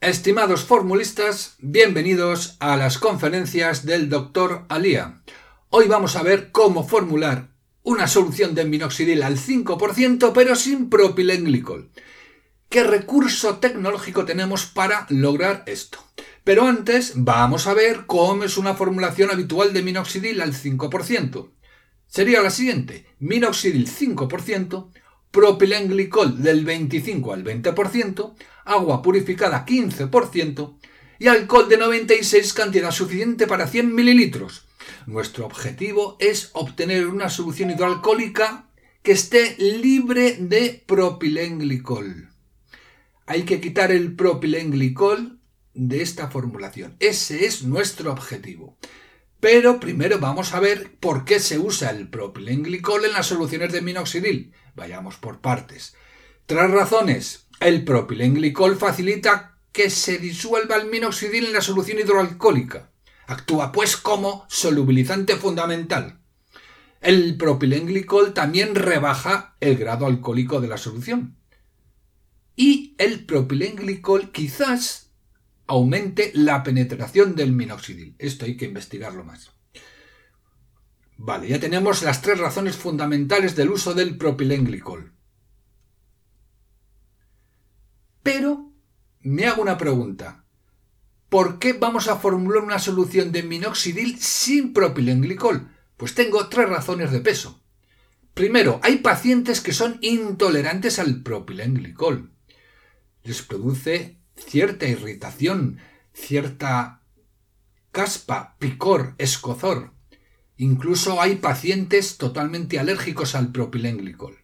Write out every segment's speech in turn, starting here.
Estimados formulistas, bienvenidos a las conferencias del Dr. Alía. Hoy vamos a ver cómo formular una solución de minoxidil al 5% pero sin propilenglicol. ¿Qué recurso tecnológico tenemos para lograr esto? Pero antes vamos a ver cómo es una formulación habitual de minoxidil al 5%. Sería la siguiente, minoxidil 5%, propilenglicol del 25 al 20%, agua purificada 15% y alcohol de 96 cantidad suficiente para 100 mililitros. Nuestro objetivo es obtener una solución hidroalcohólica que esté libre de propilenglicol. Hay que quitar el propilenglicol de esta formulación. Ese es nuestro objetivo. Pero primero vamos a ver por qué se usa el propilenglicol en las soluciones de minoxidil. Vayamos por partes. Tres razones. El propilenglicol facilita que se disuelva el minoxidil en la solución hidroalcohólica. Actúa pues como solubilizante fundamental. El propilenglicol también rebaja el grado alcohólico de la solución. Y el propilenglicol quizás aumente la penetración del minoxidil. Esto hay que investigarlo más. Vale, ya tenemos las tres razones fundamentales del uso del propilenglicol. Pero me hago una pregunta. ¿Por qué vamos a formular una solución de minoxidil sin propilenglicol? Pues tengo tres razones de peso. Primero, hay pacientes que son intolerantes al propilenglicol. Les produce cierta irritación, cierta caspa, picor, escozor. Incluso hay pacientes totalmente alérgicos al propilenglicol.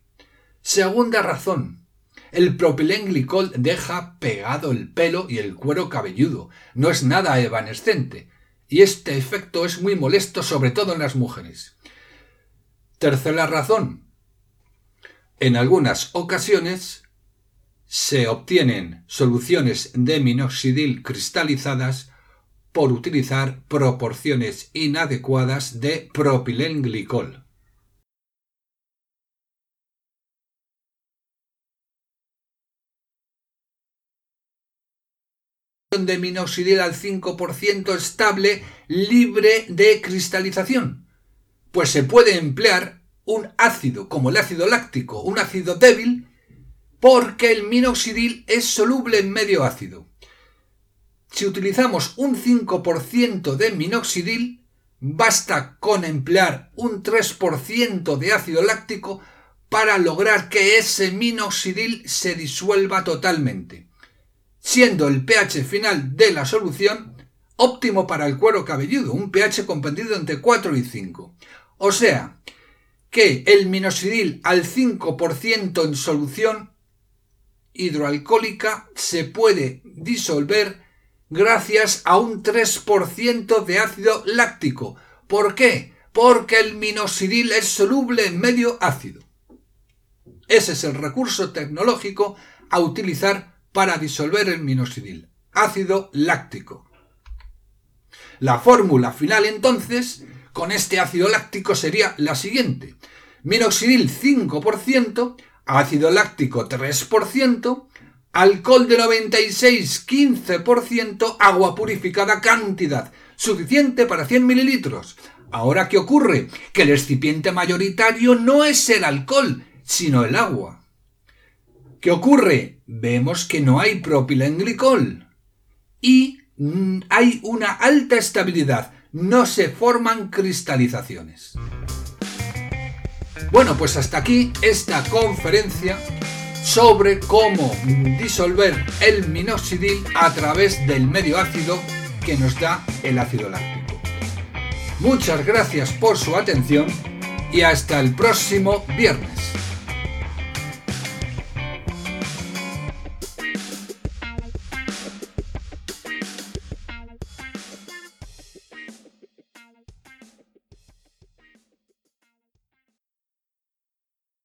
Segunda razón. El propilenglicol deja pegado el pelo y el cuero cabelludo. No es nada evanescente. Y este efecto es muy molesto sobre todo en las mujeres. Tercera razón. En algunas ocasiones se obtienen soluciones de minoxidil cristalizadas por utilizar proporciones inadecuadas de propilenglicol. de minoxidil al 5% estable libre de cristalización, pues se puede emplear un ácido como el ácido láctico, un ácido débil, porque el minoxidil es soluble en medio ácido. Si utilizamos un 5% de minoxidil, basta con emplear un 3% de ácido láctico para lograr que ese minoxidil se disuelva totalmente, siendo el pH final de la solución óptimo para el cuero cabelludo, un pH comprendido entre 4 y 5. O sea, que el minoxidil al 5% en solución hidroalcohólica se puede disolver gracias a un 3% de ácido láctico. ¿Por qué? Porque el minoxidil es soluble en medio ácido. Ese es el recurso tecnológico a utilizar para disolver el minoxidil, ácido láctico. La fórmula final entonces con este ácido láctico sería la siguiente. Minoxidil 5% ácido láctico 3%, alcohol de 96 15%, agua purificada cantidad suficiente para 100 mililitros. Ahora, ¿qué ocurre? Que el excipiente mayoritario no es el alcohol, sino el agua. ¿Qué ocurre? Vemos que no hay propilenglicol y mm, hay una alta estabilidad, no se forman cristalizaciones. Bueno, pues hasta aquí esta conferencia sobre cómo disolver el minoxidil a través del medio ácido que nos da el ácido láctico. Muchas gracias por su atención y hasta el próximo viernes.